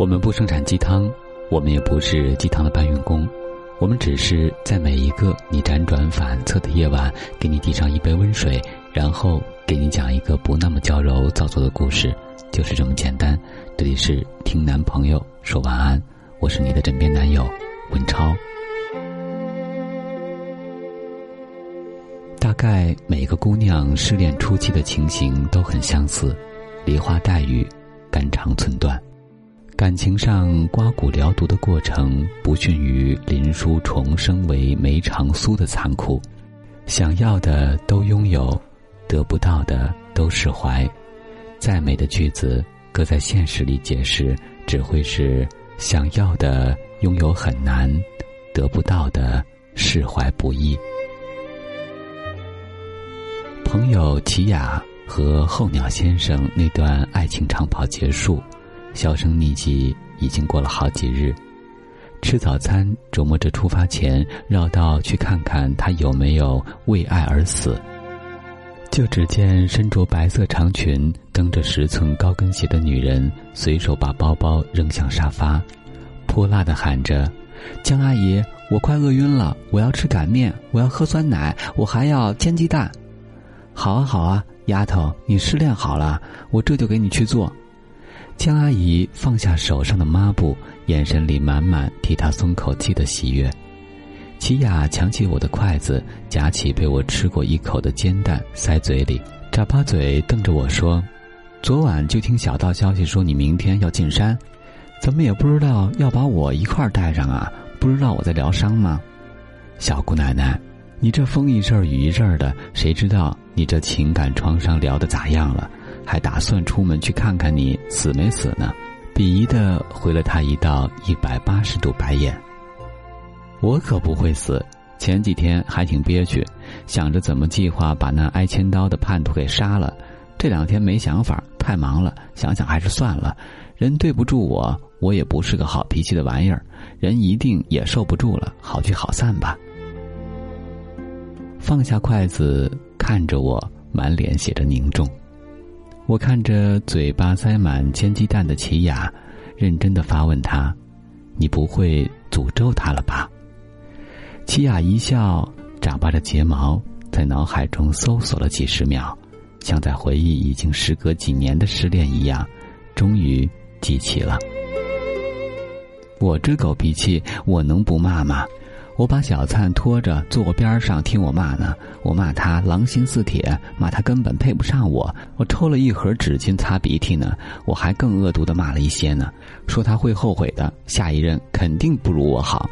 我们不生产鸡汤，我们也不是鸡汤的搬运工，我们只是在每一个你辗转反侧的夜晚，给你递上一杯温水，然后给你讲一个不那么娇柔造作的故事，就是这么简单。这里是听男朋友说晚安，我是你的枕边男友文超。大概每个姑娘失恋初期的情形都很相似，梨花带雨，肝肠寸断。感情上刮骨疗毒的过程，不逊于林殊重生为梅长苏的残酷。想要的都拥有，得不到的都释怀。再美的句子，搁在现实里解释，只会是想要的拥有很难，得不到的释怀不易。朋友齐雅和候鸟先生那段爱情长跑结束。销声匿迹，已经过了好几日。吃早餐，琢磨着出发前绕道去看看他有没有为爱而死。就只见身着白色长裙、蹬着十寸高跟鞋的女人，随手把包包扔向沙发，泼辣的喊着：“江阿姨，我快饿晕了，我要吃擀面，我要喝酸奶，我还要煎鸡蛋。”“好啊，好啊，丫头，你失恋好了，我这就给你去做。”江阿姨放下手上的抹布，眼神里满满替她松口气的喜悦。齐雅抢起我的筷子，夹起被我吃过一口的煎蛋塞嘴里，眨巴嘴瞪着我说：“昨晚就听小道消息说你明天要进山，怎么也不知道要把我一块儿带上啊？不知道我在疗伤吗？小姑奶奶，你这风一阵雨一阵的，谁知道你这情感创伤疗的咋样了？”还打算出门去看看你死没死呢？鄙夷的回了他一道一百八十度白眼。我可不会死，前几天还挺憋屈，想着怎么计划把那挨千刀的叛徒给杀了。这两天没想法，太忙了，想想还是算了。人对不住我，我也不是个好脾气的玩意儿，人一定也受不住了，好聚好散吧。放下筷子，看着我，满脸写着凝重。我看着嘴巴塞满煎鸡蛋的齐雅，认真的发问他：“你不会诅咒他了吧？”齐雅一笑，眨巴着睫毛，在脑海中搜索了几十秒，像在回忆已经时隔几年的失恋一样，终于记起了。我这狗脾气，我能不骂吗？我把小灿拖着坐我边上听我骂呢，我骂他狼心似铁，骂他根本配不上我。我抽了一盒纸巾擦鼻涕呢，我还更恶毒的骂了一些呢，说他会后悔的，下一任肯定不如我好。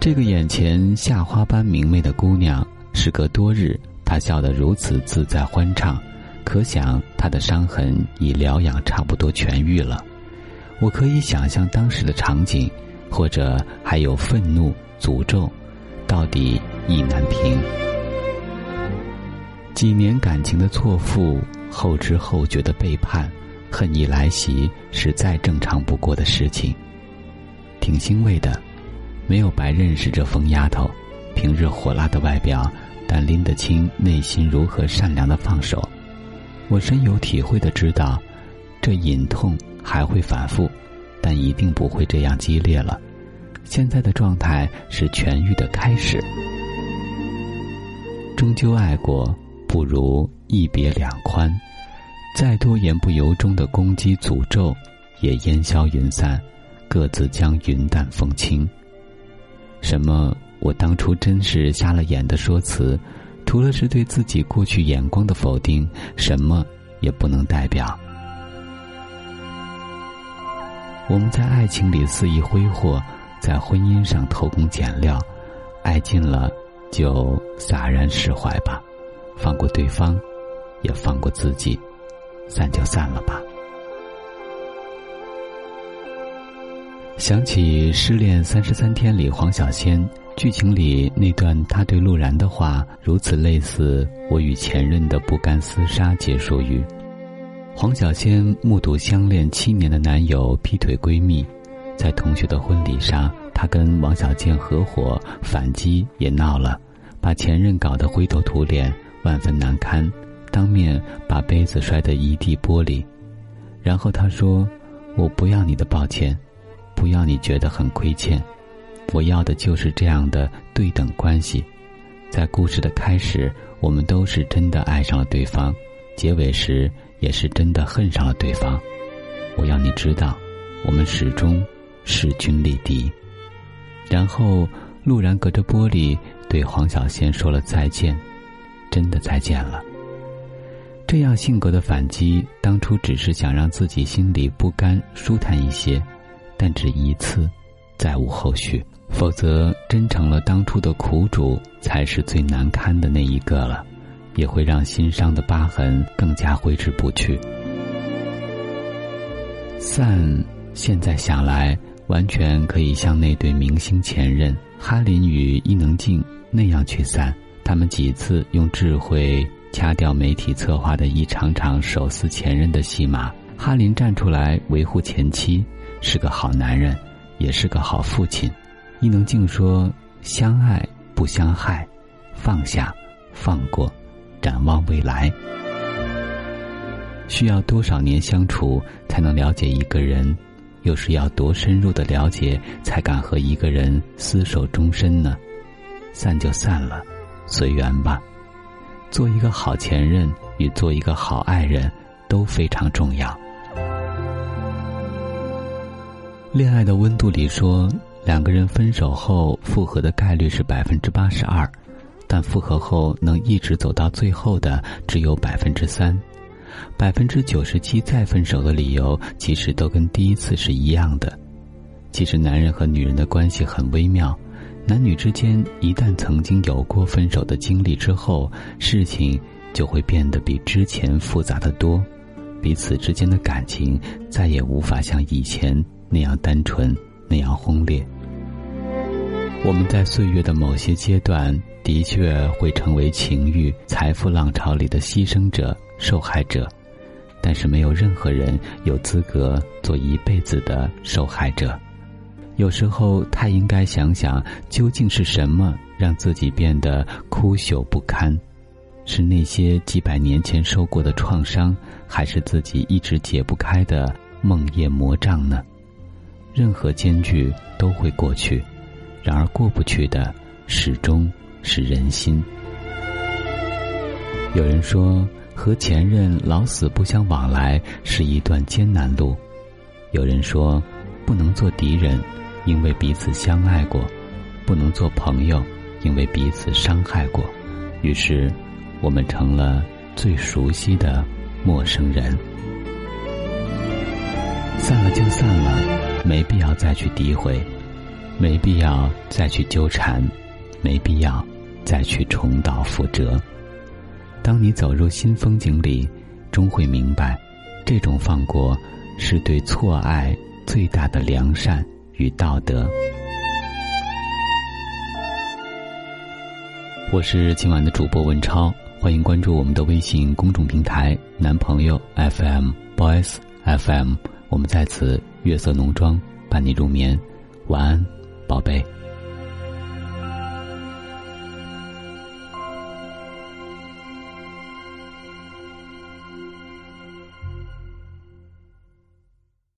这个眼前夏花般明媚的姑娘，时隔多日，她笑得如此自在欢畅，可想她的伤痕已疗养差不多痊愈了。我可以想象当时的场景。或者还有愤怒、诅咒，到底意难平。几年感情的错付，后知后觉的背叛，恨意来袭，是再正常不过的事情。挺欣慰的，没有白认识这疯丫头。平日火辣的外表，但拎得清内心如何善良的放手。我深有体会的知道，这隐痛还会反复。但一定不会这样激烈了。现在的状态是痊愈的开始。终究爱过，不如一别两宽。再多言不由衷的攻击诅咒，也烟消云散，各自将云淡风轻。什么？我当初真是瞎了眼的说辞，除了是对自己过去眼光的否定，什么也不能代表。我们在爱情里肆意挥霍，在婚姻上偷工减料，爱尽了就洒然释怀吧，放过对方，也放过自己，散就散了吧。想起《失恋三十三天》里黄小仙剧情里那段他对陆然的话，如此类似我与前任的不甘厮杀结束语。黄小仙目睹相恋七年的男友劈腿闺蜜，在同学的婚礼上，她跟王小贱合伙反击也闹了，把前任搞得灰头土脸，万分难堪，当面把杯子摔得一地玻璃。然后她说：“我不要你的抱歉，不要你觉得很亏欠，我要的就是这样的对等关系。在故事的开始，我们都是真的爱上了对方；结尾时，也是真的恨上了对方。我要你知道，我们始终势均力敌。然后，陆然隔着玻璃对黄小仙说了再见，真的再见了。这样性格的反击，当初只是想让自己心里不甘、舒坦一些，但只一次，再无后续。否则，真成了当初的苦主，才是最难堪的那一个了，也会让心伤的疤痕更加挥之不去。散，现在想来，完全可以像那对明星前任哈林与伊能静那样去散。他们几次用智慧。掐掉媒体策划的一场场手撕前任的戏码，哈林站出来维护前妻，是个好男人，也是个好父亲。伊能静说：“相爱不相害，放下，放过，展望未来。需要多少年相处才能了解一个人？又是要多深入的了解才敢和一个人厮守终身呢？散就散了，随缘吧。”做一个好前任与做一个好爱人，都非常重要。恋爱的温度里说，两个人分手后复合的概率是百分之八十二，但复合后能一直走到最后的只有百分之三，百分之九十七再分手的理由其实都跟第一次是一样的。其实男人和女人的关系很微妙。男女之间一旦曾经有过分手的经历之后，事情就会变得比之前复杂的多，彼此之间的感情再也无法像以前那样单纯、那样轰烈。我们在岁月的某些阶段的确会成为情欲、财富浪潮里的牺牲者、受害者，但是没有任何人有资格做一辈子的受害者。有时候，他应该想想，究竟是什么让自己变得枯朽不堪？是那些几百年前受过的创伤，还是自己一直解不开的梦魇魔障呢？任何艰巨都会过去，然而过不去的，始终是人心。有人说，和前任老死不相往来是一段艰难路；有人说，不能做敌人。因为彼此相爱过，不能做朋友；因为彼此伤害过，于是我们成了最熟悉的陌生人。散了就散了，没必要再去诋毁，没必要再去纠缠，没必要再去重蹈覆辙。当你走入新风景里，终会明白，这种放过是对错爱最大的良善。与道德。我是今晚的主播文超，欢迎关注我们的微信公众平台“男朋友 FM Boys FM”。我们在此月色浓妆伴你入眠，晚安，宝贝。